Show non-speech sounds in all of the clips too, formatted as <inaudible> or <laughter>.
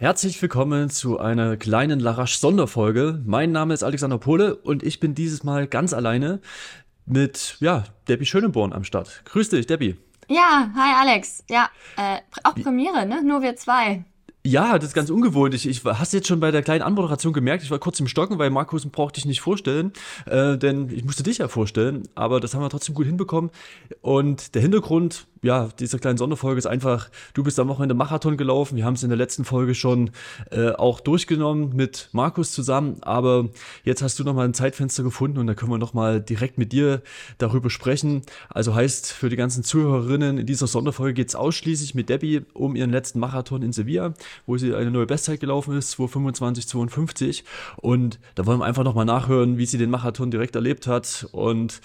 Herzlich willkommen zu einer kleinen Larasch-Sonderfolge. Mein Name ist Alexander Pohle und ich bin dieses Mal ganz alleine mit, ja, Debbie Schönenborn am Start. Grüß dich, Debbie. Ja, hi Alex. Ja, äh, auch Premiere, ne? Nur wir zwei. Ja, das ist ganz ungewohnt. Ich, ich hast jetzt schon bei der kleinen Anmoderation gemerkt, ich war kurz im Stocken, weil Markus brauchte ich nicht vorstellen, äh, denn ich musste dich ja vorstellen, aber das haben wir trotzdem gut hinbekommen. Und der Hintergrund ja, diese kleine Sonderfolge ist einfach, du bist am Wochenende Marathon gelaufen. Wir haben es in der letzten Folge schon äh, auch durchgenommen mit Markus zusammen. Aber jetzt hast du nochmal ein Zeitfenster gefunden und da können wir nochmal direkt mit dir darüber sprechen. Also heißt, für die ganzen Zuhörerinnen in dieser Sonderfolge geht es ausschließlich mit Debbie um ihren letzten Marathon in Sevilla, wo sie eine neue Bestzeit gelaufen ist, 225, Und da wollen wir einfach nochmal nachhören, wie sie den Marathon direkt erlebt hat. Und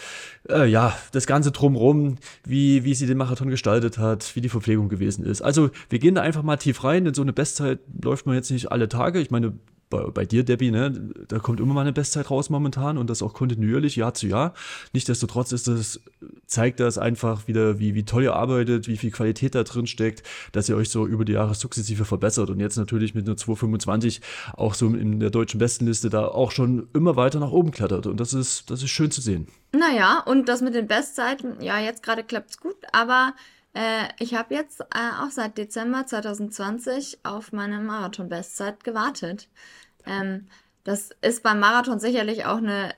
äh, ja, das Ganze drumrum, wie, wie sie den Marathon gestaltet hat, wie die Verpflegung gewesen ist. Also wir gehen da einfach mal tief rein, denn so eine Bestzeit läuft man jetzt nicht alle Tage. Ich meine, bei, bei, dir, Debbie, ne, da kommt immer mal eine Bestzeit raus momentan und das auch kontinuierlich, Jahr zu Jahr. Nichtsdestotrotz ist das, zeigt das einfach wieder, wie, wie toll ihr arbeitet, wie viel Qualität da drin steckt, dass ihr euch so über die Jahre sukzessive verbessert und jetzt natürlich mit einer 225 auch so in der deutschen Bestenliste da auch schon immer weiter nach oben klettert und das ist, das ist schön zu sehen. Naja, und das mit den Bestzeiten, ja, jetzt gerade klappt es gut, aber äh, ich habe jetzt äh, auch seit Dezember 2020 auf meine Marathon-Bestzeit gewartet. Ähm, das ist beim Marathon sicherlich auch eine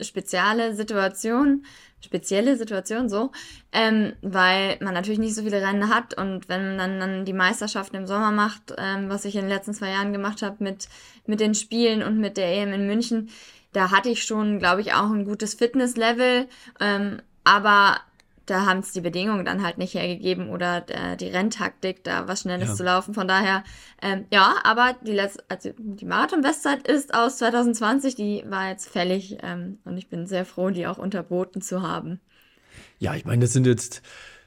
spezielle Situation, spezielle Situation so, ähm, weil man natürlich nicht so viele Rennen hat und wenn man dann, dann die Meisterschaften im Sommer macht, ähm, was ich in den letzten zwei Jahren gemacht habe mit, mit den Spielen und mit der EM in München, da hatte ich schon, glaube ich, auch ein gutes Fitnesslevel, ähm, aber da haben es die Bedingungen dann halt nicht hergegeben oder äh, die Renntaktik, da was Schnelles ja. zu laufen. Von daher, ähm, ja, aber die letzte, also die Marathon-Bestzeit ist aus 2020, die war jetzt fällig ähm, und ich bin sehr froh, die auch unterboten zu haben. Ja, ich meine, das sind jetzt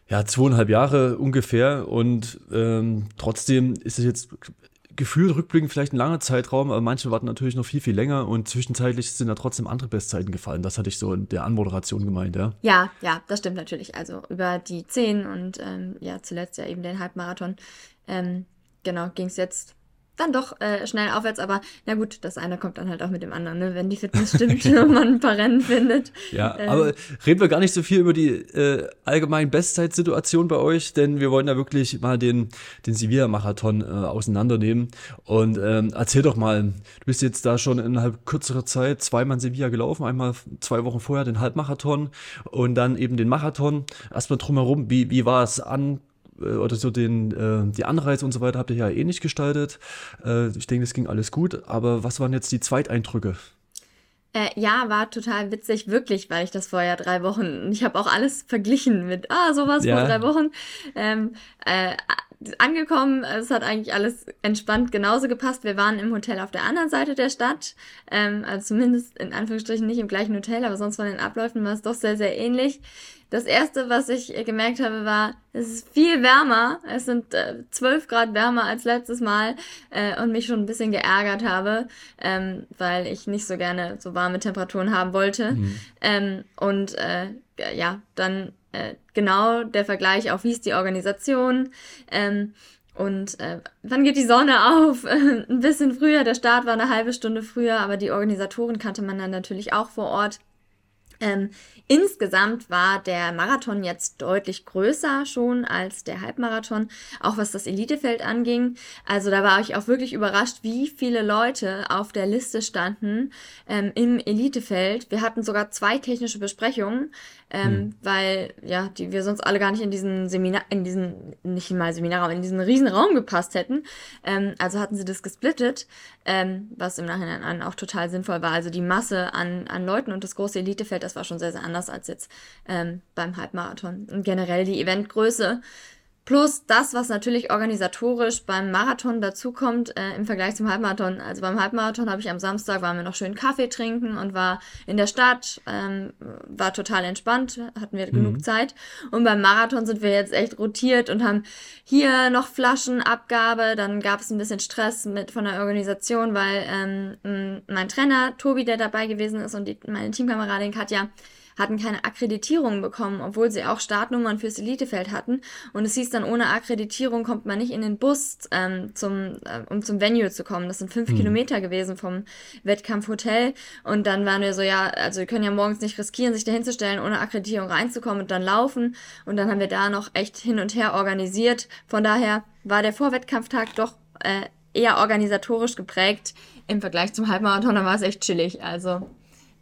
ja zweieinhalb Jahre ungefähr und ähm, trotzdem ist es jetzt gefühlt rückblickend vielleicht ein langer Zeitraum, aber manche warten natürlich noch viel, viel länger und zwischenzeitlich sind da trotzdem andere Bestzeiten gefallen. Das hatte ich so in der Anmoderation gemeint, ja. Ja, ja, das stimmt natürlich. Also über die 10 und ähm, ja, zuletzt ja eben den Halbmarathon. Ähm, genau, ging es jetzt dann doch äh, schnell aufwärts, aber na gut, das eine kommt dann halt auch mit dem anderen, ne? wenn die Fitness stimmt <laughs> und man ein paar Rennen findet. Ja, ähm. aber reden wir gar nicht so viel über die äh, allgemeinen Bestzeitsituation bei euch, denn wir wollen da wirklich mal den, den Sevilla-Marathon äh, auseinandernehmen. Und ähm, erzähl doch mal, du bist jetzt da schon innerhalb kürzerer Zeit zweimal in Sevilla gelaufen, einmal zwei Wochen vorher den Halbmarathon und dann eben den Marathon. Erstmal drumherum, wie, wie war es an oder so den, äh, die Anreise und so weiter habt ihr ja eh nicht gestaltet. Äh, ich denke, das ging alles gut. Aber was waren jetzt die Zweiteindrücke? Äh, ja, war total witzig, wirklich, weil ich das vorher drei Wochen, ich habe auch alles verglichen mit, ah, sowas ja. vor drei Wochen. Ähm, äh, angekommen, es hat eigentlich alles entspannt genauso gepasst. Wir waren im Hotel auf der anderen Seite der Stadt, ähm, also zumindest in Anführungsstrichen nicht im gleichen Hotel, aber sonst von den Abläufen war es doch sehr, sehr ähnlich. Das erste, was ich gemerkt habe, war, es ist viel wärmer. Es sind äh, 12 Grad wärmer als letztes Mal äh, und mich schon ein bisschen geärgert habe, ähm, weil ich nicht so gerne so warme Temperaturen haben wollte. Mhm. Ähm, und äh, ja, dann äh, genau der Vergleich auch, wie ist die Organisation. Ähm, und äh, wann geht die Sonne auf? <laughs> ein bisschen früher, der Start war eine halbe Stunde früher, aber die Organisatoren kannte man dann natürlich auch vor Ort. Ähm, insgesamt war der Marathon jetzt deutlich größer schon als der Halbmarathon, auch was das Elitefeld anging. Also da war ich auch wirklich überrascht, wie viele Leute auf der Liste standen ähm, im Elitefeld. Wir hatten sogar zwei technische Besprechungen, ähm, hm. weil ja, die wir sonst alle gar nicht in diesen Seminar, in diesen, nicht mal Seminarraum, in diesen riesen Raum gepasst hätten. Ähm, also hatten sie das gesplittet, ähm, was im Nachhinein auch total sinnvoll war. Also die Masse an, an Leuten und das große Elitefeld, das war schon sehr, sehr anders als jetzt ähm, beim Halbmarathon. Und generell die Eventgröße Plus das, was natürlich organisatorisch beim Marathon dazukommt äh, im Vergleich zum Halbmarathon. Also beim Halbmarathon habe ich am Samstag, waren wir noch schön Kaffee trinken und war in der Stadt, ähm, war total entspannt, hatten wir mhm. genug Zeit. Und beim Marathon sind wir jetzt echt rotiert und haben hier noch Flaschenabgabe. Dann gab es ein bisschen Stress mit von der Organisation, weil ähm, mein Trainer Tobi, der dabei gewesen ist und die, meine Teamkameradin Katja, hatten keine Akkreditierung bekommen, obwohl sie auch Startnummern fürs Elitefeld hatten. Und es hieß dann, ohne Akkreditierung kommt man nicht in den Bus, ähm, zum, äh, um zum Venue zu kommen. Das sind fünf hm. Kilometer gewesen vom Wettkampfhotel. Und dann waren wir so, ja, also wir können ja morgens nicht riskieren, sich da hinzustellen, ohne Akkreditierung reinzukommen und dann laufen. Und dann haben wir da noch echt hin und her organisiert. Von daher war der Vorwettkampftag doch äh, eher organisatorisch geprägt. Im Vergleich zum Halbmarathon, da war es echt chillig. Also,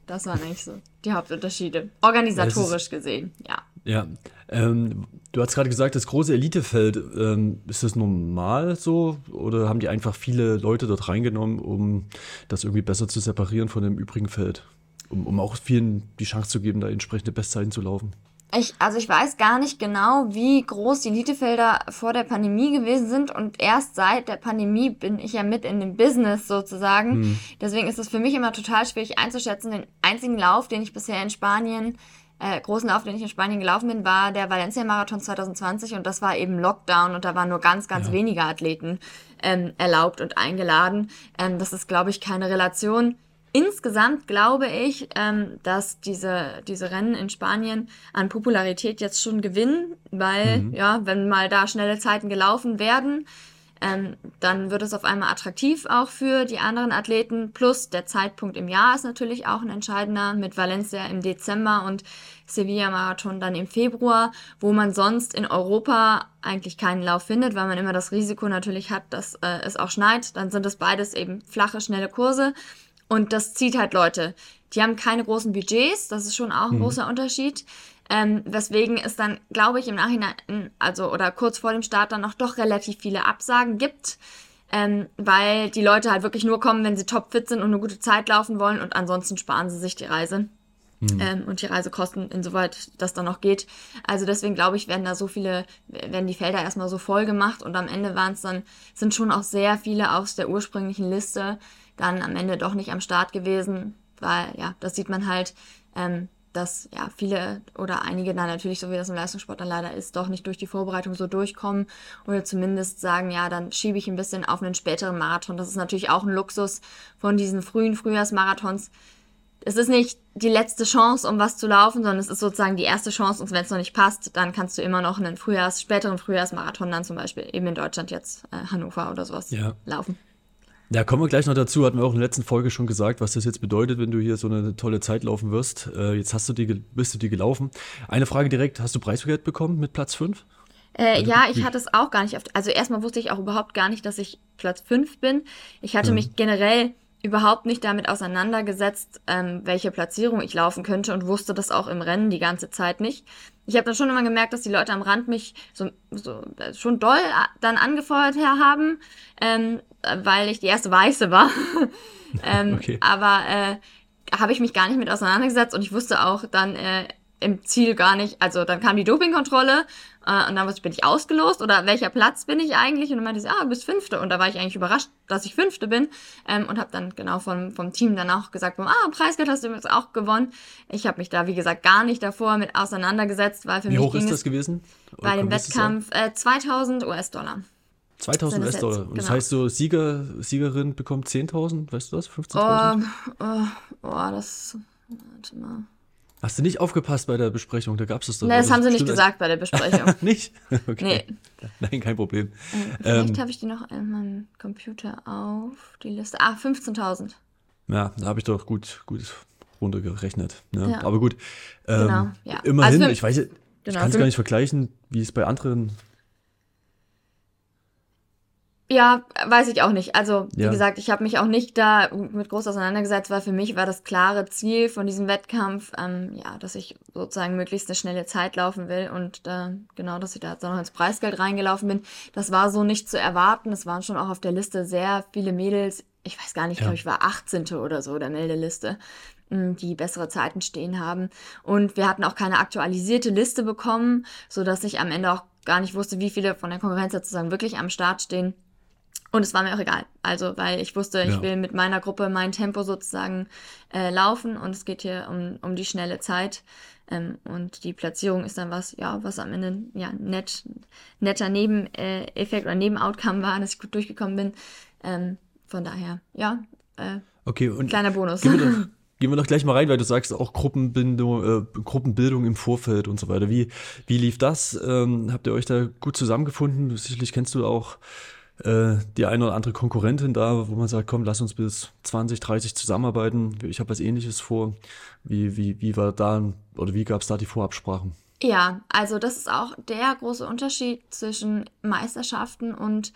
das waren eigentlich so die Hauptunterschiede. Organisatorisch ist, gesehen, ja. Ja. Ähm, du hast gerade gesagt, das große Elitefeld, ähm, ist das normal so? Oder haben die einfach viele Leute dort reingenommen, um das irgendwie besser zu separieren von dem übrigen Feld? Um, um auch vielen die Chance zu geben, da entsprechende Bestzeiten zu laufen? Ich, also ich weiß gar nicht genau, wie groß die Elitefelder vor der Pandemie gewesen sind und erst seit der Pandemie bin ich ja mit in dem Business sozusagen. Hm. Deswegen ist es für mich immer total schwierig einzuschätzen. Den einzigen Lauf, den ich bisher in Spanien, äh, großen Lauf, den ich in Spanien gelaufen bin, war der Valencia Marathon 2020 und das war eben Lockdown und da waren nur ganz, ganz ja. wenige Athleten ähm, erlaubt und eingeladen. Ähm, das ist, glaube ich, keine Relation Insgesamt glaube ich, ähm, dass diese, diese Rennen in Spanien an Popularität jetzt schon gewinnen, weil, mhm. ja, wenn mal da schnelle Zeiten gelaufen werden, ähm, dann wird es auf einmal attraktiv auch für die anderen Athleten. Plus der Zeitpunkt im Jahr ist natürlich auch ein entscheidender mit Valencia im Dezember und Sevilla Marathon dann im Februar, wo man sonst in Europa eigentlich keinen Lauf findet, weil man immer das Risiko natürlich hat, dass äh, es auch schneit. Dann sind es beides eben flache, schnelle Kurse. Und das zieht halt Leute. Die haben keine großen Budgets, das ist schon auch ein mhm. großer Unterschied. Ähm, weswegen es dann, glaube ich, im Nachhinein, also oder kurz vor dem Start dann noch doch relativ viele Absagen gibt. Ähm, weil die Leute halt wirklich nur kommen, wenn sie topfit sind und eine gute Zeit laufen wollen und ansonsten sparen sie sich die Reise. Mhm. Ähm, und die Reisekosten, insoweit das dann noch geht. Also deswegen glaube ich, werden da so viele, werden die Felder erstmal so voll gemacht und am Ende waren es dann, sind schon auch sehr viele aus der ursprünglichen Liste, dann am Ende doch nicht am Start gewesen, weil ja, das sieht man halt, ähm, dass ja viele oder einige dann natürlich, so wie das im Leistungssport dann leider ist, doch nicht durch die Vorbereitung so durchkommen oder zumindest sagen, ja, dann schiebe ich ein bisschen auf einen späteren Marathon. Das ist natürlich auch ein Luxus von diesen frühen Frühjahrsmarathons. Es ist nicht die letzte Chance, um was zu laufen, sondern es ist sozusagen die erste Chance und wenn es noch nicht passt, dann kannst du immer noch einen Frühjahrs-, späteren Frühjahrsmarathon dann zum Beispiel eben in Deutschland jetzt äh, Hannover oder sowas ja. laufen. Ja, kommen wir gleich noch dazu. Hatten wir auch in der letzten Folge schon gesagt, was das jetzt bedeutet, wenn du hier so eine tolle Zeit laufen wirst. Äh, jetzt hast du die, bist du die gelaufen. Eine Frage direkt: Hast du Preisgeld bekommen mit Platz 5? Äh, ja, ich hatte es auch gar nicht. Auf, also erstmal wusste ich auch überhaupt gar nicht, dass ich Platz 5 bin. Ich hatte mhm. mich generell überhaupt nicht damit auseinandergesetzt, ähm, welche Platzierung ich laufen könnte und wusste das auch im Rennen die ganze Zeit nicht. Ich habe dann schon immer gemerkt, dass die Leute am Rand mich so, so äh, schon doll äh, dann angefeuert haben, ähm, weil ich die erste Weiße war. <laughs> ähm, okay. Aber äh, habe ich mich gar nicht mit auseinandergesetzt und ich wusste auch dann äh, im Ziel gar nicht, also dann kam die Dopingkontrolle äh, und dann bin ich ausgelost oder welcher Platz bin ich eigentlich? Und dann meinte sie, ah, du bist Fünfte. Und da war ich eigentlich überrascht, dass ich Fünfte bin ähm, und habe dann genau vom, vom Team dann auch gesagt, ah, Preisgeld hast du jetzt auch gewonnen. Ich habe mich da, wie gesagt, gar nicht davor mit auseinandergesetzt, weil für wie mich hoch ist das gewesen? Bei dem Wettkampf äh, 2000 US-Dollar. 2000 US-Dollar. Und genau. das heißt so, Sieger, Siegerin bekommt 10.000, weißt du das? 15.000? Oh, oh, oh, das. Warte mal. Hast du nicht aufgepasst bei der Besprechung? Da gab es das doch. Nee, das haben sie nicht gesagt bei der Besprechung. <laughs> nicht? <laughs> Okay. Nee. Nein, kein Problem. Ähm, vielleicht ähm, habe ich die noch in meinem Computer auf, die Liste. Ah, 15.000. Ja, da habe ich doch gut, gut runtergerechnet. Ne? Ja. Aber gut. Ähm, genau, ja. Immerhin, also, ich weiß, ich genau, kann es gar nicht vergleichen, wie es bei anderen ja, weiß ich auch nicht. Also, wie ja. gesagt, ich habe mich auch nicht da mit groß auseinandergesetzt, weil für mich war das klare Ziel von diesem Wettkampf, ähm, ja, dass ich sozusagen möglichst eine schnelle Zeit laufen will und äh, genau, dass ich da jetzt auch noch ins Preisgeld reingelaufen bin. Das war so nicht zu erwarten. Es waren schon auch auf der Liste sehr viele Mädels. Ich weiß gar nicht, ja. glaube ich, war 18. oder so der Meldeliste hm, die bessere Zeiten stehen haben. Und wir hatten auch keine aktualisierte Liste bekommen, so dass ich am Ende auch gar nicht wusste, wie viele von der Konkurrenz sozusagen wirklich am Start stehen. Und es war mir auch egal. Also, weil ich wusste, ich will mit meiner Gruppe mein Tempo sozusagen äh, laufen und es geht hier um, um die schnelle Zeit. Ähm, und die Platzierung ist dann was, ja, was am Ende ja nett, netter Nebeneffekt oder Nebenoutcome war, dass ich gut durchgekommen bin. Ähm, von daher, ja, äh, okay, und kleiner Bonus. Gib mir, doch, <laughs> gehen wir doch gleich mal rein, weil du sagst auch Gruppenbindung, äh, Gruppenbildung im Vorfeld und so weiter. Wie, wie lief das? Ähm, habt ihr euch da gut zusammengefunden? Sicherlich kennst du auch äh, die eine oder andere Konkurrentin da, wo man sagt, komm, lass uns bis 20, 30 zusammenarbeiten. Ich habe was ähnliches vor. Wie, wie, wie war da oder wie gab es da die Vorabsprachen? Ja, also das ist auch der große Unterschied zwischen Meisterschaften und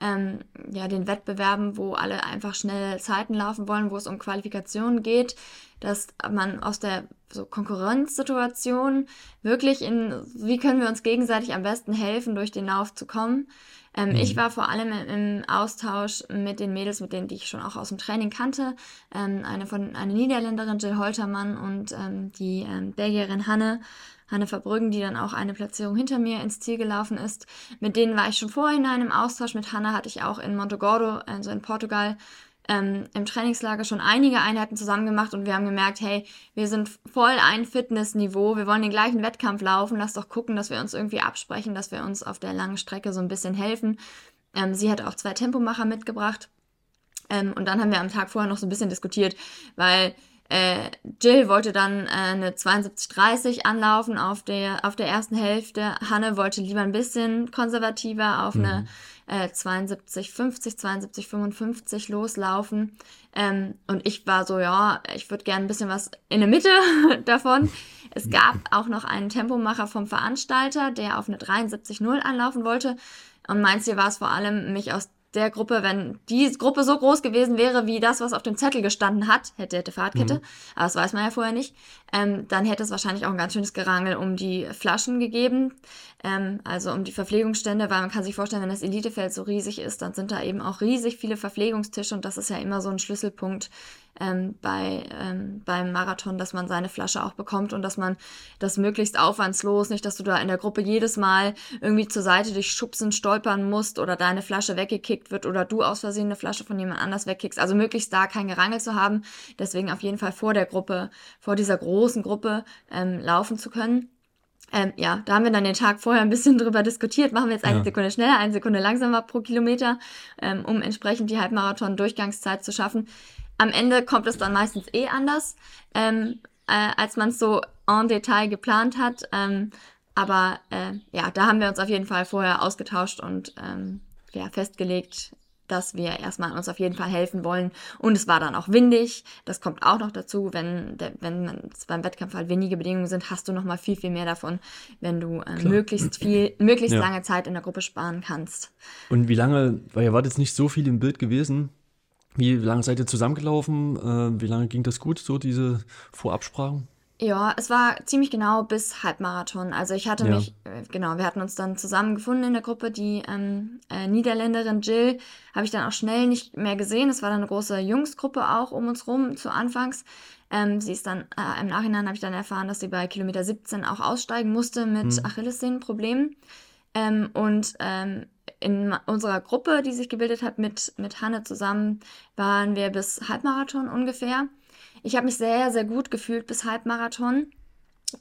ähm, ja, den Wettbewerben, wo alle einfach schnell Zeiten laufen wollen, wo es um Qualifikationen geht, dass man aus der so Konkurrenzsituation wirklich in, wie können wir uns gegenseitig am besten helfen, durch den Lauf zu kommen. Ähm, mhm. Ich war vor allem im Austausch mit den Mädels, mit denen, die ich schon auch aus dem Training kannte. Ähm, eine von eine Niederländerin, Jill Holtermann und ähm, die ähm, Belgierin Hanne Hanne Verbrüggen, die dann auch eine Platzierung hinter mir ins Ziel gelaufen ist. Mit denen war ich schon vorhinein im Austausch. Mit Hanne hatte ich auch in Montegordo, also in Portugal, ähm, im Trainingslager schon einige Einheiten zusammen gemacht und wir haben gemerkt, hey, wir sind voll ein Fitnessniveau, wir wollen den gleichen Wettkampf laufen, lass doch gucken, dass wir uns irgendwie absprechen, dass wir uns auf der langen Strecke so ein bisschen helfen. Ähm, sie hat auch zwei Tempomacher mitgebracht. Ähm, und dann haben wir am Tag vorher noch so ein bisschen diskutiert, weil äh, Jill wollte dann äh, eine 72-30 anlaufen auf der, auf der ersten Hälfte. Hanne wollte lieber ein bisschen konservativer auf mhm. eine äh, 72-50, 72-55 loslaufen. Ähm, und ich war so, ja, ich würde gerne ein bisschen was in der Mitte <laughs> davon. Es gab auch noch einen Tempomacher vom Veranstalter, der auf eine 73-0 anlaufen wollte. Und mein Ziel war es vor allem, mich aus der Gruppe, wenn die Gruppe so groß gewesen wäre wie das, was auf dem Zettel gestanden hat, hätte, hätte Fahrtkette, mhm. aber das weiß man ja vorher nicht, ähm, dann hätte es wahrscheinlich auch ein ganz schönes Gerangel um die Flaschen gegeben, ähm, also um die Verpflegungsstände, weil man kann sich vorstellen, wenn das Elitefeld so riesig ist, dann sind da eben auch riesig viele Verpflegungstische und das ist ja immer so ein Schlüsselpunkt ähm, bei, ähm, beim Marathon, dass man seine Flasche auch bekommt und dass man das möglichst aufwandslos, nicht, dass du da in der Gruppe jedes Mal irgendwie zur Seite dich schubsen, stolpern musst oder deine Flasche weggekickt wird oder du aus Versehen eine Flasche von jemand anders wegkickst. Also möglichst da kein Gerangel zu haben. Deswegen auf jeden Fall vor der Gruppe, vor dieser großen Gruppe ähm, laufen zu können. Ähm, ja, da haben wir dann den Tag vorher ein bisschen <laughs> drüber diskutiert. Machen wir jetzt eine ja. Sekunde schneller, eine Sekunde langsamer pro Kilometer, ähm, um entsprechend die Halbmarathon-Durchgangszeit zu schaffen am Ende kommt es dann meistens eh anders, ähm, äh, als man es so en Detail geplant hat. Ähm, aber äh, ja, da haben wir uns auf jeden Fall vorher ausgetauscht und ähm, ja, festgelegt, dass wir erstmal uns auf jeden Fall helfen wollen. Und es war dann auch windig. Das kommt auch noch dazu. Wenn, der, wenn es beim Wettkampf halt windige Bedingungen sind, hast du noch mal viel, viel mehr davon, wenn du äh, möglichst viel, möglichst ja. lange Zeit in der Gruppe sparen kannst. Und wie lange, weil ihr wart jetzt nicht so viel im Bild gewesen, wie lange seid ihr zusammengelaufen? Äh, wie lange ging das gut, so diese Vorabsprachen? Ja, es war ziemlich genau bis Halbmarathon. Also ich hatte ja. mich, äh, genau, wir hatten uns dann zusammengefunden in der Gruppe. Die ähm, äh, Niederländerin Jill habe ich dann auch schnell nicht mehr gesehen. Es war dann eine große Jungsgruppe auch um uns rum zu Anfangs. Ähm, sie ist dann, äh, im Nachhinein habe ich dann erfahren, dass sie bei Kilometer 17 auch aussteigen musste mit hm. Achillessehnenproblemen. Ähm, und ähm, in unserer Gruppe, die sich gebildet hat mit, mit Hanne zusammen, waren wir bis Halbmarathon ungefähr. Ich habe mich sehr, sehr gut gefühlt bis Halbmarathon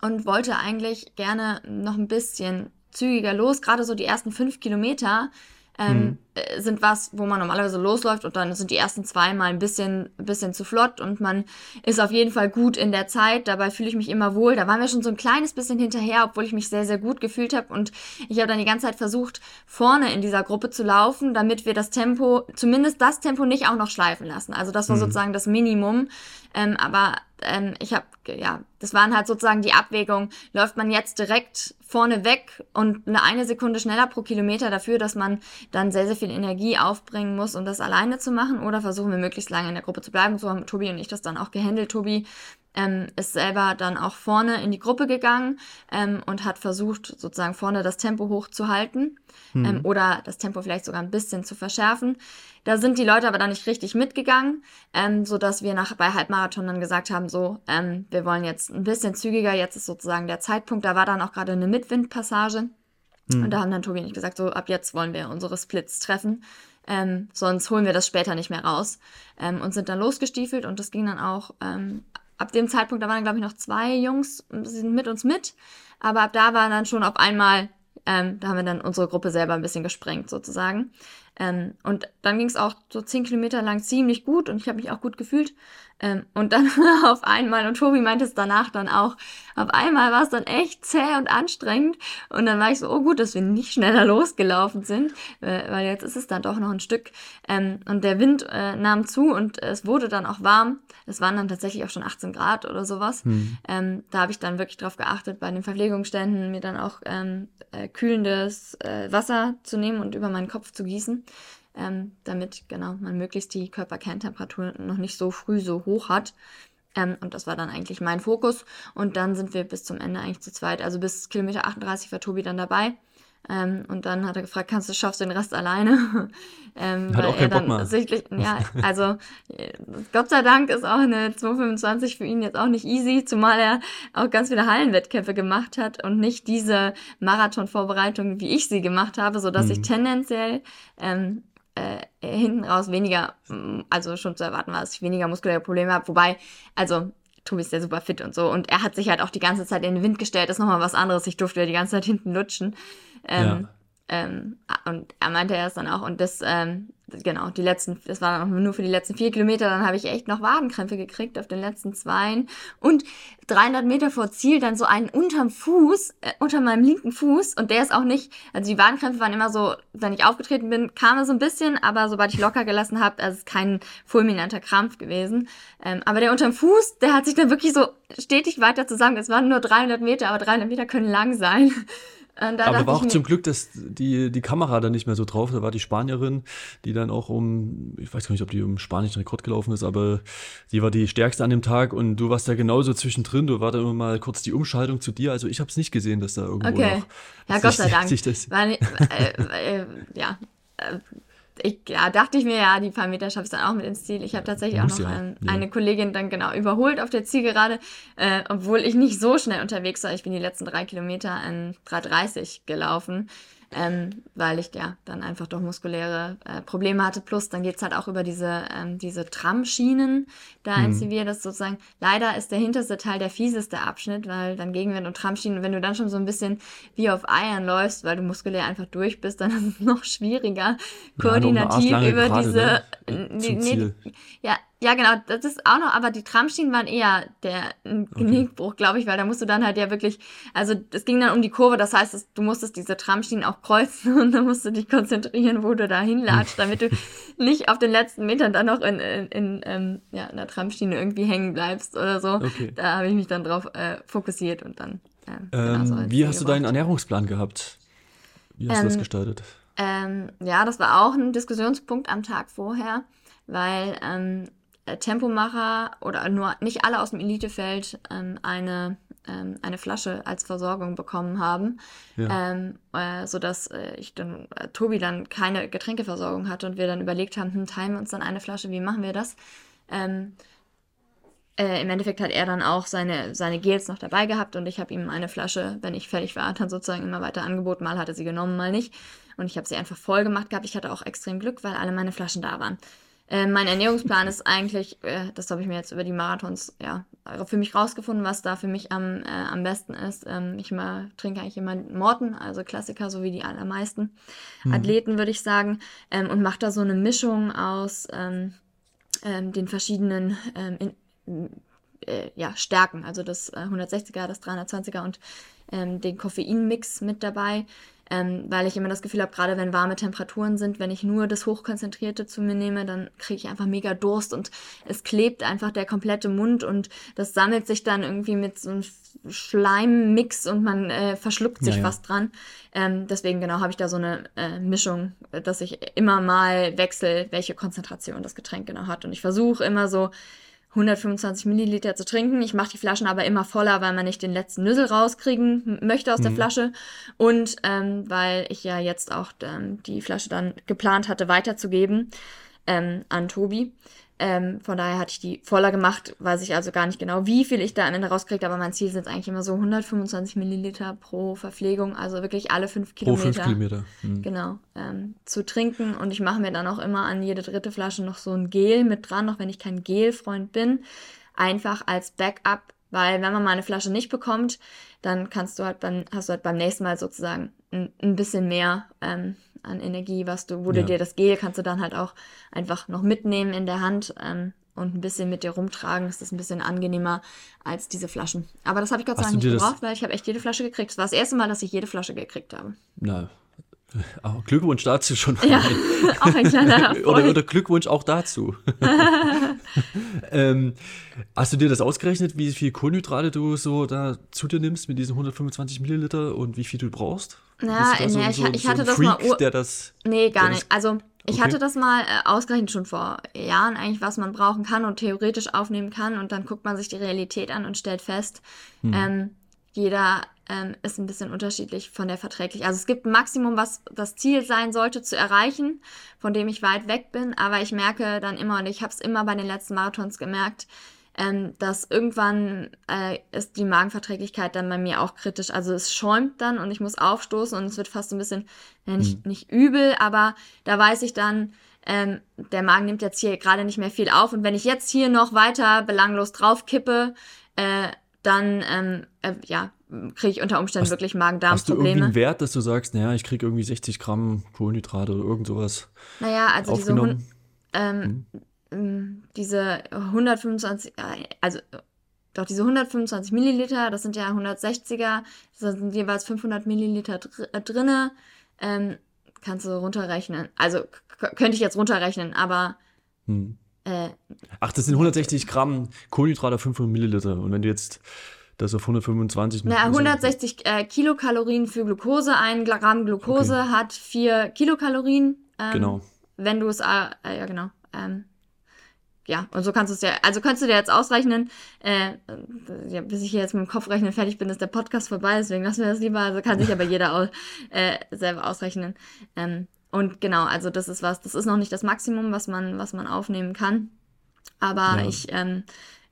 und wollte eigentlich gerne noch ein bisschen zügiger los. Gerade so die ersten fünf Kilometer ähm, mhm. Äh, sind was, wo man normalerweise losläuft und dann sind die ersten zwei mal ein bisschen, bisschen zu flott und man ist auf jeden Fall gut in der Zeit. Dabei fühle ich mich immer wohl. Da waren wir schon so ein kleines bisschen hinterher, obwohl ich mich sehr, sehr gut gefühlt habe und ich habe dann die ganze Zeit versucht, vorne in dieser Gruppe zu laufen, damit wir das Tempo, zumindest das Tempo nicht auch noch schleifen lassen. Also das war mhm. sozusagen das Minimum. Ähm, aber ähm, ich habe, ja, das waren halt sozusagen die Abwägung, läuft man jetzt direkt vorne weg und eine eine Sekunde schneller pro Kilometer dafür, dass man dann sehr, sehr viel Energie aufbringen muss, um das alleine zu machen, oder versuchen wir möglichst lange in der Gruppe zu bleiben. So haben Tobi und ich das dann auch gehandelt. Tobi ähm, ist selber dann auch vorne in die Gruppe gegangen ähm, und hat versucht, sozusagen vorne das Tempo hochzuhalten mhm. ähm, oder das Tempo vielleicht sogar ein bisschen zu verschärfen. Da sind die Leute aber dann nicht richtig mitgegangen, ähm, so dass wir nach bei Halbmarathon dann gesagt haben, so, ähm, wir wollen jetzt ein bisschen zügiger, jetzt ist sozusagen der Zeitpunkt. Da war dann auch gerade eine Mitwindpassage. Mhm. Und da haben dann Tobi und ich gesagt, so ab jetzt wollen wir unsere Splits treffen. Ähm, sonst holen wir das später nicht mehr raus. Ähm, und sind dann losgestiefelt und das ging dann auch ähm, ab dem Zeitpunkt, da waren glaube ich noch zwei Jungs, sie sind mit uns mit, aber ab da war dann schon auf einmal, ähm, da haben wir dann unsere Gruppe selber ein bisschen gesprengt sozusagen. Ähm, und dann ging es auch so zehn Kilometer lang ziemlich gut und ich habe mich auch gut gefühlt. Ähm, und dann <laughs> auf einmal, und Tobi meinte es danach dann auch, auf einmal war es dann echt zäh und anstrengend. Und dann war ich so, oh gut, dass wir nicht schneller losgelaufen sind, äh, weil jetzt ist es dann doch noch ein Stück. Ähm, und der Wind äh, nahm zu und es wurde dann auch warm. Es waren dann tatsächlich auch schon 18 Grad oder sowas. Hm. Ähm, da habe ich dann wirklich drauf geachtet, bei den Verpflegungsständen mir dann auch ähm, äh, kühlendes äh, Wasser zu nehmen und über meinen Kopf zu gießen ähm, damit genau man möglichst die Körperkerntemperatur noch nicht so früh so hoch hat. Ähm, und das war dann eigentlich mein Fokus. Und dann sind wir bis zum Ende eigentlich zu zweit. Also bis Kilometer 38 war Tobi dann dabei. Ähm, und dann hat er gefragt, kannst du schaffst du den Rest alleine? <laughs> ähm, hat auch keinen Bock mehr. Sichtlich, <laughs> ja, also Gott sei Dank ist auch eine 225 für ihn jetzt auch nicht easy, zumal er auch ganz viele Hallenwettkämpfe gemacht hat und nicht diese Marathonvorbereitung, wie ich sie gemacht habe, so dass mhm. ich tendenziell ähm, äh, hinten raus weniger, also schon zu erwarten war, dass ich weniger muskuläre Probleme habe. Wobei, also Tobi ist ja super fit und so. Und er hat sich halt auch die ganze Zeit in den Wind gestellt. Das ist nochmal was anderes. Ich durfte ja die ganze Zeit hinten lutschen. Ähm, ja. ähm, und er meinte erst dann auch, und das, ähm, genau, die letzten, das war dann nur für die letzten vier Kilometer, dann habe ich echt noch Wadenkrämpfe gekriegt auf den letzten zweien. Und 300 Meter vor Ziel dann so einen unterm Fuß, äh, unter meinem linken Fuß. Und der ist auch nicht, also die Wadenkrämpfe waren immer so, wenn ich aufgetreten bin, kam er so ein bisschen, aber sobald ich locker gelassen habe, also ist kein fulminanter Krampf gewesen. Ähm, aber der unterm Fuß, der hat sich dann wirklich so stetig weiter zusammen. Es waren nur 300 Meter, aber 300 Meter können lang sein. Aber war auch zum Glück, dass die, die Kamera da nicht mehr so drauf. Da war die Spanierin, die dann auch um, ich weiß gar nicht, ob die um spanischen Rekord gelaufen ist, aber die war die stärkste an dem Tag und du warst da genauso zwischendrin. Du war dann immer mal kurz die Umschaltung zu dir. Also ich habe es nicht gesehen, dass da irgendwo okay. noch ja, Gott sei <laughs> Dank. Sich das Weil, <laughs> äh, äh, ja, äh, ich, ja, dachte ich mir, ja, die paar Meter schaffe ich dann auch mit ins Ziel. Ich habe tatsächlich auch noch ähm, ja. eine Kollegin dann genau überholt auf der Zielgerade, äh, obwohl ich nicht so schnell unterwegs war. Ich bin die letzten drei Kilometer in 3,30 gelaufen ähm, weil ich ja dann einfach doch muskuläre äh, Probleme hatte. Plus dann geht's halt auch über diese, ähm, diese Tramschienen da mhm. in Sevilla. Das sozusagen, leider ist der hinterste Teil der fieseste Abschnitt, weil dann Gegenwind und Tramschienen, wenn du dann schon so ein bisschen wie auf Eiern läufst, weil du muskulär einfach durch bist, dann <laughs> ist es noch schwieriger, koordinativ ja, über Grade, diese. Ne? Nee, nee, ja, ja, genau, das ist auch noch, aber die Tramschienen waren eher der Genickbruch, okay. glaube ich, weil da musst du dann halt ja wirklich, also es ging dann um die Kurve, das heißt, du musstest diese Tramschienen auch kreuzen <laughs> und dann musst du dich konzentrieren, wo du da hinlatscht, <laughs> damit du nicht auf den letzten Metern dann noch in, in, in, ähm, ja, in der Tramschiene irgendwie hängen bleibst oder so. Okay. Da habe ich mich dann drauf äh, fokussiert und dann. Äh, ähm, genau so wie hast du deinen Ernährungsplan gehabt? Wie hast ähm, du das ähm, gestaltet? Ähm, ja, das war auch ein Diskussionspunkt am Tag vorher, weil ähm, äh, Tempomacher oder nur nicht alle aus dem Elitefeld ähm, eine, ähm, eine Flasche als Versorgung bekommen haben, ja. ähm, äh, sodass äh, ich dann, äh, Tobi dann keine Getränkeversorgung hatte und wir dann überlegt haben, hm, teilen wir uns dann eine Flasche, wie machen wir das? Ähm, äh, Im Endeffekt hat er dann auch seine, seine Gels noch dabei gehabt und ich habe ihm eine Flasche, wenn ich fertig war, dann sozusagen immer weiter angeboten. Mal hat er sie genommen, mal nicht. Und ich habe sie einfach voll gemacht gehabt. Ich hatte auch extrem Glück, weil alle meine Flaschen da waren. Äh, mein Ernährungsplan ist eigentlich, äh, das habe ich mir jetzt über die Marathons ja für mich rausgefunden, was da für mich am, äh, am besten ist. Ähm, ich immer, trinke eigentlich immer Morten, also Klassiker, so wie die allermeisten mhm. Athleten, würde ich sagen, ähm, und mache da so eine Mischung aus ähm, ähm den verschiedenen ähm, in, äh, ja, Stärken, also das 160er, äh, das 320er und ähm, den Koffeinmix mit dabei ähm, weil ich immer das Gefühl habe, gerade wenn warme Temperaturen sind, wenn ich nur das Hochkonzentrierte zu mir nehme, dann kriege ich einfach mega Durst und es klebt einfach der komplette Mund und das sammelt sich dann irgendwie mit so einem Schleimmix und man äh, verschluckt sich ja, ja. fast dran. Ähm, deswegen genau habe ich da so eine äh, Mischung, dass ich immer mal wechsle, welche Konzentration das Getränk genau hat und ich versuche immer so 125 Milliliter zu trinken. Ich mache die Flaschen aber immer voller, weil man nicht den letzten Nüssel rauskriegen möchte aus mhm. der Flasche. Und ähm, weil ich ja jetzt auch ähm, die Flasche dann geplant hatte weiterzugeben ähm, an Tobi. Ähm, von daher hatte ich die voller gemacht, weiß ich also gar nicht genau, wie viel ich da am Ende rauskriege, aber mein Ziel sind eigentlich immer so 125 Milliliter pro Verpflegung, also wirklich alle fünf Kilometer. Pro fünf Kilometer. Mhm. Genau, ähm, zu trinken und ich mache mir dann auch immer an jede dritte Flasche noch so ein Gel mit dran, auch wenn ich kein Gelfreund bin, einfach als Backup, weil wenn man mal eine Flasche nicht bekommt, dann kannst du halt beim, hast du halt beim nächsten Mal sozusagen ein, ein bisschen mehr ähm, an Energie, was du, wo ja. du dir das Gel kannst du dann halt auch einfach noch mitnehmen in der Hand ähm, und ein bisschen mit dir rumtragen. Das ist ein bisschen angenehmer als diese Flaschen. Aber das habe ich Gott sei Dank nicht gebraucht, weil ich habe echt jede Flasche gekriegt. Das war das erste Mal, dass ich jede Flasche gekriegt habe. Na, Oh, Glückwunsch dazu schon. Ja, <laughs> auch ein kleiner <laughs> oder, oder Glückwunsch auch dazu. <laughs> ähm, hast du dir das ausgerechnet, wie viel Kohlenhydrate du so da zu dir nimmst mit diesen 125 Milliliter und wie viel du brauchst? Ja, nee, so, ich, so, ich, hatte so das Freak, mal. Der das, nee, gar nicht. Also, ich okay. hatte das mal äh, ausgerechnet schon vor Jahren, eigentlich, was man brauchen kann und theoretisch aufnehmen kann. Und dann guckt man sich die Realität an und stellt fest, hm. ähm, jeder ähm, ist ein bisschen unterschiedlich von der Verträglichkeit. Also es gibt ein Maximum, was das Ziel sein sollte zu erreichen, von dem ich weit weg bin, aber ich merke dann immer, und ich habe es immer bei den letzten Marathons gemerkt, ähm, dass irgendwann äh, ist die Magenverträglichkeit dann bei mir auch kritisch. Also es schäumt dann und ich muss aufstoßen und es wird fast ein bisschen, ja, nicht, mhm. nicht übel, aber da weiß ich dann, ähm, der Magen nimmt jetzt hier gerade nicht mehr viel auf und wenn ich jetzt hier noch weiter belanglos draufkippe, äh, dann ähm, äh, ja, kriege ich unter Umständen hast, wirklich Magen-Darm-Probleme. Hast du irgendwie einen Wert, dass du sagst, naja, ich kriege irgendwie 60 Gramm Kohlenhydrate oder irgend sowas Naja, also diese, ähm, hm. diese 125, also doch diese 125 Milliliter, das sind ja 160er, das sind jeweils 500 Milliliter dr äh, drinne, ähm, kannst du runterrechnen. Also könnte ich jetzt runterrechnen, aber hm. Äh, Ach, das sind 160 Gramm Kohlenhydrate, 500 Milliliter. Und wenn du jetzt das auf 125 Na, 160 äh, Kilokalorien für Glucose. Ein Gramm Glucose okay. hat 4 Kilokalorien. Ähm, genau. Wenn du es, äh, äh, ja genau. Ähm, ja, und so kannst du es ja, also könntest du dir jetzt ausrechnen, äh, ja, bis ich hier jetzt mit dem Kopf rechnen fertig bin, ist der Podcast vorbei, deswegen lassen wir das lieber, also kann sich aber <laughs> jeder auch, äh, selber ausrechnen. Ähm, und genau, also das ist was, das ist noch nicht das Maximum, was man, was man aufnehmen kann. Aber ja. ich, ähm,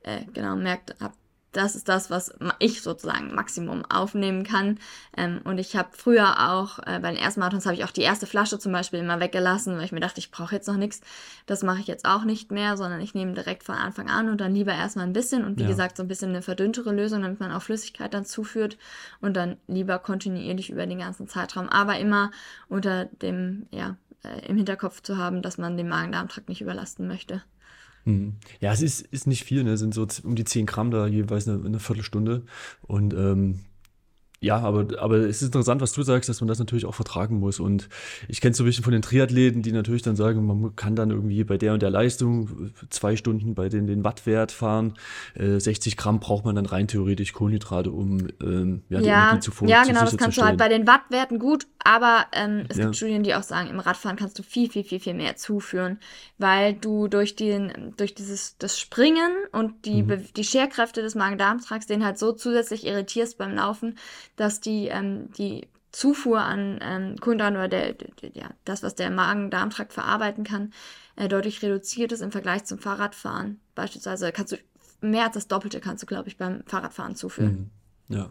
äh, genau, merkt, hab das ist das, was ich sozusagen Maximum aufnehmen kann. Ähm, und ich habe früher auch, äh, bei den ersten Marathons habe ich auch die erste Flasche zum Beispiel immer weggelassen, weil ich mir dachte, ich brauche jetzt noch nichts. Das mache ich jetzt auch nicht mehr, sondern ich nehme direkt von Anfang an und dann lieber erstmal ein bisschen und wie ja. gesagt so ein bisschen eine verdünntere Lösung, damit man auch Flüssigkeit dann zuführt und dann lieber kontinuierlich über den ganzen Zeitraum, aber immer unter dem, ja, äh, im Hinterkopf zu haben, dass man den Magen-Darm-Trakt nicht überlasten möchte. Mhm. Ja, es ist, ist nicht viel, ne? sind so um die 10 Gramm da jeweils eine, eine Viertelstunde. Und ähm, ja, aber, aber es ist interessant, was du sagst, dass man das natürlich auch vertragen muss. Und ich kenne es so ein bisschen von den Triathleten, die natürlich dann sagen, man kann dann irgendwie bei der und der Leistung zwei Stunden bei den, den Wattwert fahren. Äh, 60 Gramm braucht man dann rein theoretisch Kohlenhydrate, um ähm, ja, die ja, Energie zu Ja, genau, das kannst du halt bei den Wattwerten gut, aber ähm, es ja. gibt Studien, die auch sagen, im Radfahren kannst du viel, viel, viel, viel mehr zuführen, weil du durch den, durch dieses das Springen und die, mhm. die Scherkräfte des Magen-Darm-Trakts den halt so zusätzlich irritierst beim Laufen, dass die, ähm, die Zufuhr an ähm, Kohlenhydraten oder der, der, ja, das, was der Magen-Darm-Trakt verarbeiten kann, äh, deutlich reduziert ist im Vergleich zum Fahrradfahren. Beispielsweise kannst du mehr als das Doppelte kannst du, glaube ich, beim Fahrradfahren zuführen. Mhm. Ja.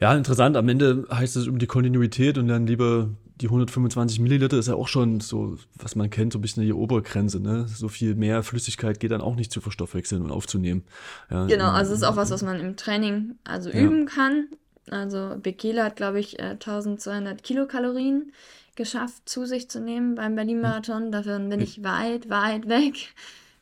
Ja, interessant. Am Ende heißt es um die Kontinuität und dann lieber die 125 Milliliter ist ja auch schon so, was man kennt, so ein bisschen die Obergrenze. Ne? So viel mehr Flüssigkeit geht dann auch nicht zu verstoffwechseln und aufzunehmen. Ja, genau, also es ist auch was, was man im Training also üben ja. kann. Also Bekele hat, glaube ich, 1200 äh, Kilokalorien geschafft, zu sich zu nehmen beim Berlin-Marathon. Dafür bin ich weit, weit weg.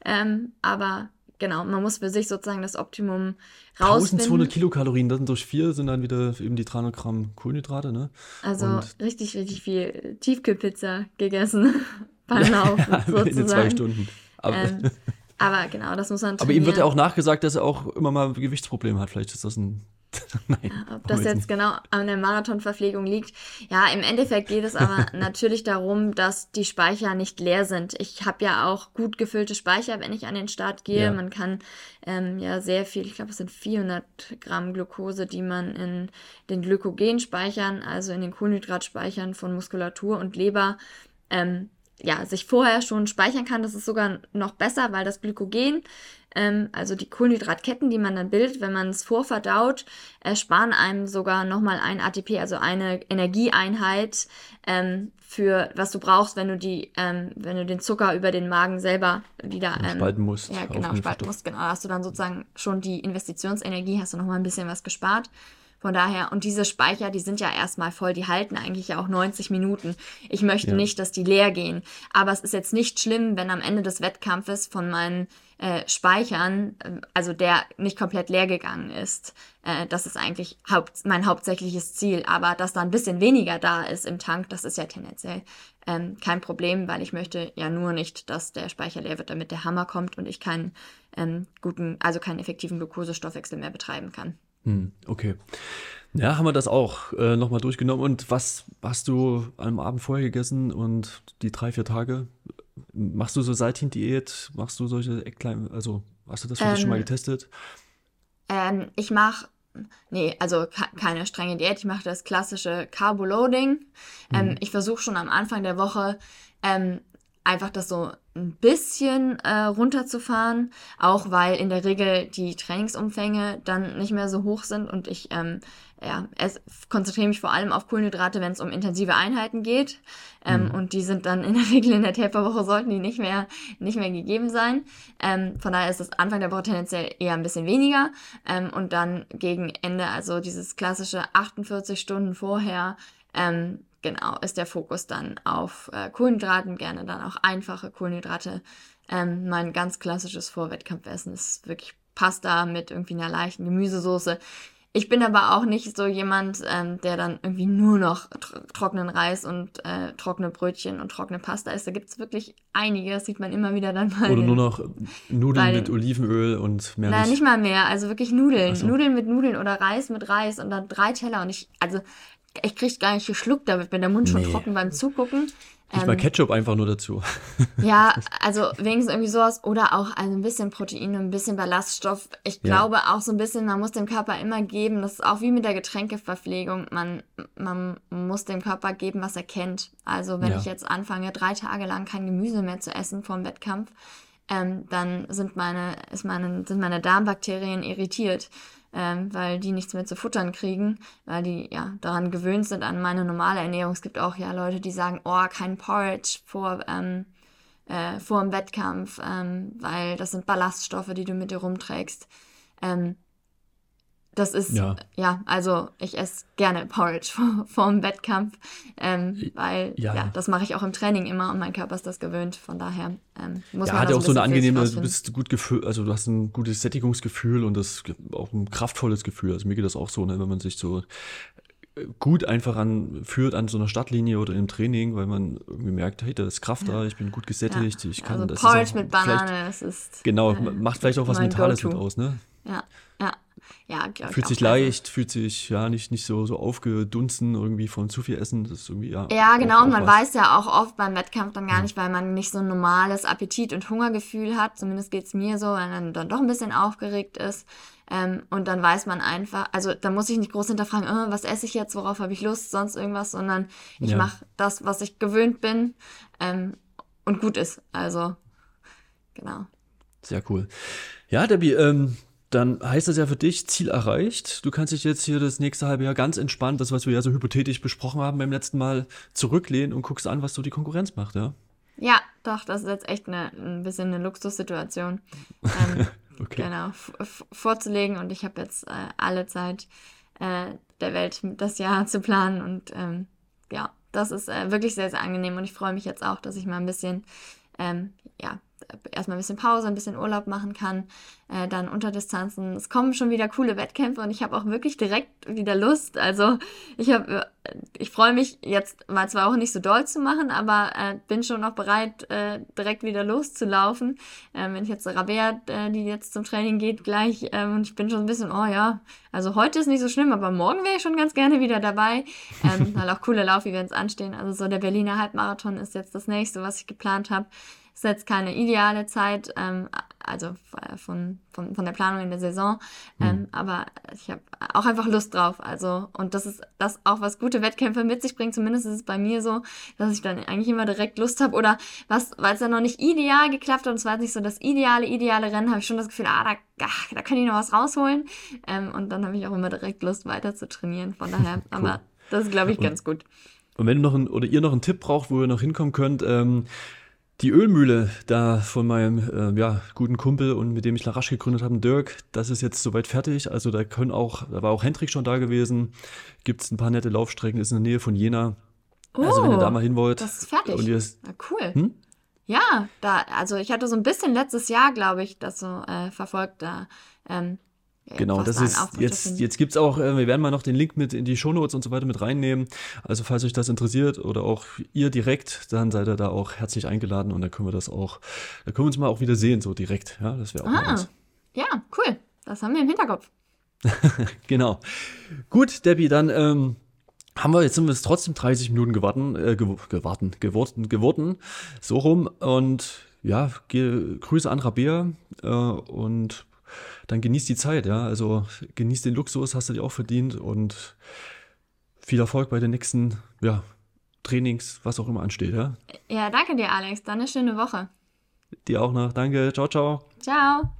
Ähm, aber genau, man muss für sich sozusagen das Optimum rausfinden. 1200 Kilokalorien, das sind durch vier, sind dann wieder eben die 300 Gramm Kohlenhydrate, ne? Also Und richtig, richtig viel Tiefkühlpizza gegessen <laughs> beim Laufen <laughs> ja, sozusagen. In den zwei Stunden. Aber, ähm, <laughs> aber genau, das muss man trainieren. Aber ihm wird ja auch nachgesagt, dass er auch immer mal Gewichtsprobleme hat. Vielleicht ist das ein <laughs> Nein, ob das jetzt nicht. genau an der Marathonverpflegung liegt. Ja, im Endeffekt geht es aber <laughs> natürlich darum, dass die Speicher nicht leer sind. Ich habe ja auch gut gefüllte Speicher, wenn ich an den Start gehe. Ja. Man kann ähm, ja sehr viel, ich glaube, es sind 400 Gramm Glucose, die man in den Glykogenspeichern, also in den Kohlenhydratspeichern von Muskulatur und Leber, ähm, ja, sich vorher schon speichern kann. Das ist sogar noch besser, weil das Glykogen ähm, also die Kohlenhydratketten, die man dann bildet, wenn man es vorverdaut, ersparen einem sogar nochmal ein ATP, also eine Energieeinheit ähm, für was du brauchst, wenn du die, ähm, wenn du den Zucker über den Magen selber wieder ähm, spalten musst. Ja, genau, spalten musst, genau. Hast du dann sozusagen schon die Investitionsenergie, hast du nochmal ein bisschen was gespart. Von daher, und diese Speicher, die sind ja erstmal voll, die halten eigentlich ja auch 90 Minuten. Ich möchte ja. nicht, dass die leer gehen. Aber es ist jetzt nicht schlimm, wenn am Ende des Wettkampfes von meinen äh, Speichern, äh, also der nicht komplett leer gegangen ist. Äh, das ist eigentlich haupt, mein hauptsächliches Ziel. Aber dass da ein bisschen weniger da ist im Tank, das ist ja tendenziell ähm, kein Problem, weil ich möchte ja nur nicht, dass der Speicher leer wird, damit der Hammer kommt und ich keinen ähm, guten, also keinen effektiven Glukosestoffwechsel mehr betreiben kann. Hm, okay. Ja, haben wir das auch äh, nochmal durchgenommen. Und was hast du am Abend vorher gegessen und die drei, vier Tage? Machst du so Seithin-Diät? Machst du solche Ecklein, also hast du das für ähm, dich schon mal ähm, getestet? Ähm, ich mache, nee, also keine strenge Diät, ich mache das klassische Carboloading. Ähm, mhm. Ich versuche schon am Anfang der Woche ähm, einfach das so ein bisschen äh, runterzufahren, auch weil in der Regel die Trainingsumfänge dann nicht mehr so hoch sind und ich ähm, ja, es konzentriere mich vor allem auf Kohlenhydrate, wenn es um intensive Einheiten geht. Ähm, mhm. Und die sind dann in der <laughs> Regel in der Taperwoche sollten die nicht mehr, nicht mehr gegeben sein. Ähm, von daher ist das Anfang der Woche tendenziell eher ein bisschen weniger. Ähm, und dann gegen Ende, also dieses klassische 48 Stunden vorher, ähm, genau, ist der Fokus dann auf äh, Kohlenhydraten, gerne dann auch einfache Kohlenhydrate. Ähm, mein ganz klassisches Vorwettkampfessen ist wirklich Pasta mit irgendwie einer leichten Gemüsesoße. Ich bin aber auch nicht so jemand, ähm, der dann irgendwie nur noch tro trockenen Reis und äh, trockene Brötchen und trockene Pasta isst. Da gibt es wirklich einige, das sieht man immer wieder dann mal. Oder nur noch Nudeln mit Olivenöl und mehr Nein, nicht. nicht mal mehr. Also wirklich Nudeln. So. Nudeln mit Nudeln oder Reis mit Reis und dann drei Teller. Und ich, also ich krieg gar nicht geschluckt, da wird mir der Mund schon nee. trocken beim Zugucken. Nicht ähm, mal Ketchup einfach nur dazu. <laughs> Ja, <laughs> also wenigstens irgendwie sowas oder auch also ein bisschen Protein, ein bisschen Ballaststoff. Ich glaube ja. auch so ein bisschen, man muss dem Körper immer geben, das ist auch wie mit der Getränkeverpflegung, man, man muss dem Körper geben, was er kennt. Also wenn ja. ich jetzt anfange, drei Tage lang kein Gemüse mehr zu essen vor dem Wettkampf, ähm, dann sind meine, ist meine, sind meine Darmbakterien irritiert ähm, weil die nichts mehr zu futtern kriegen, weil die ja daran gewöhnt sind an meine normale Ernährung. Es gibt auch ja Leute, die sagen, oh, kein Porridge vor, ähm, äh, vor dem Wettkampf, ähm, weil das sind Ballaststoffe, die du mit dir rumträgst. Ähm, das ist, ja, ja also ich esse gerne Porridge <laughs> vor, vor dem Wettkampf, ähm, weil ja, ja das mache ich auch im Training immer und mein Körper ist das gewöhnt. Von daher ähm, muss ja, man hat ja auch so eine angenehme, du bist gut gefühl, also du hast ein gutes Sättigungsgefühl und das auch ein kraftvolles Gefühl. Also mir geht das auch so, ne, wenn man sich so äh, gut einfach an, führt an so einer Stadtlinie oder im Training, weil man irgendwie merkt, hey, da ist Kraft da, ich bin gut gesättigt, ja. ich kann also das. Porridge mit Banane, das ist. Genau, äh, macht vielleicht auch was Mentales mit aus, ne? Ja, ja. Ja, fühlt sich leicht, fühlt sich ja nicht, nicht so, so aufgedunsen irgendwie von zu viel Essen. Das ist irgendwie, ja. Ja, genau, und man was. weiß ja auch oft beim Wettkampf dann gar ja. nicht, weil man nicht so ein normales Appetit- und Hungergefühl hat. Zumindest geht es mir so, wenn man dann doch ein bisschen aufgeregt ist. Ähm, und dann weiß man einfach, also da muss ich nicht groß hinterfragen, oh, was esse ich jetzt, worauf habe ich Lust, sonst irgendwas, sondern ich ja. mache das, was ich gewöhnt bin ähm, und gut ist. Also, genau. Sehr cool. Ja, Debbie, ähm, dann heißt das ja für dich Ziel erreicht. Du kannst dich jetzt hier das nächste halbe Jahr ganz entspannt, das, was wir ja so hypothetisch besprochen haben beim letzten Mal, zurücklehnen und guckst an, was so die Konkurrenz macht, ja? Ja, doch, das ist jetzt echt eine, ein bisschen eine Luxussituation. Ähm, <laughs> okay. Genau, vorzulegen und ich habe jetzt äh, alle Zeit äh, der Welt, das Jahr zu planen und ähm, ja, das ist äh, wirklich sehr, sehr angenehm und ich freue mich jetzt auch, dass ich mal ein bisschen ähm, ja, erstmal ein bisschen Pause, ein bisschen Urlaub machen kann, äh, dann Unterdistanzen. Es kommen schon wieder coole Wettkämpfe und ich habe auch wirklich direkt wieder Lust. Also ich habe, äh, ich freue mich jetzt mal zwar auch nicht so doll zu machen, aber äh, bin schon noch bereit, äh, direkt wieder loszulaufen. Ähm, wenn ich jetzt Rabea, äh, die jetzt zum Training geht, gleich ähm, und ich bin schon ein bisschen, oh ja, also heute ist nicht so schlimm, aber morgen wäre ich schon ganz gerne wieder dabei, ähm, <laughs> weil auch coole Laufevents anstehen. Also so der Berliner Halbmarathon ist jetzt das nächste, was ich geplant habe ist jetzt keine ideale Zeit, ähm, also äh, von, von, von der Planung in der Saison, mhm. ähm, aber ich habe auch einfach Lust drauf. Also, und das ist das auch, was gute Wettkämpfe mit sich bringen. Zumindest ist es bei mir so, dass ich dann eigentlich immer direkt Lust habe. Oder was, weil es ja noch nicht ideal geklappt hat und es war jetzt nicht so das ideale, ideale Rennen, habe ich schon das Gefühl, ah, da, ach, da kann ich noch was rausholen. Ähm, und dann habe ich auch immer direkt Lust, weiter zu trainieren. Von daher, <laughs> cool. aber das ist, glaube ich, ganz gut. Und wenn du noch ein, oder ihr noch einen Tipp braucht, wo ihr noch hinkommen könnt, ähm, Die Ölmühle da von meinem äh, ja, guten Kumpel und mit dem ich Larasch gegründet habe, Dirk, das ist jetzt soweit fertig. Also da können auch, da war auch Hendrik schon da gewesen. Gibt es ein paar nette Laufstrecken, ist in der Nähe von Jena. Oh, also wenn ihr da mal hin wollt. Das ist fertig. Und ihr ist, Na, cool. Hm? Ja, da, also ich hatte so ein bisschen letztes Jahr, glaube ich, das so äh, verfolgt. Da ähm, Genau, das ist jetzt, jetzt gibt es auch, äh, wir werden mal noch den Link mit in die Shownotes und so weiter mit reinnehmen. Also falls euch das interessiert oder auch ihr direkt, dann seid ihr da auch herzlich eingeladen und dann können wir das auch, da können wir uns mal auch wieder sehen, so direkt. Ja, das wäre auch ah, was. Ja, cool. Das haben wir im Hinterkopf. <laughs> genau. Gut, Debbie, dann ähm, haben wir, jetzt sind wir jetzt trotzdem 30 Minuten gewarten, äh, gewarten, geworden, geworden, so rum. Und ja, Grüße an Rabea äh, und dann genieß die Zeit, ja. Also genieß den Luxus, hast du dir auch verdient und viel Erfolg bei den nächsten, ja, Trainings, was auch immer ansteht, ja. Ja, danke dir, Alex. Dann eine schöne Woche. Dir auch noch. Danke. Ciao, ciao. Ciao.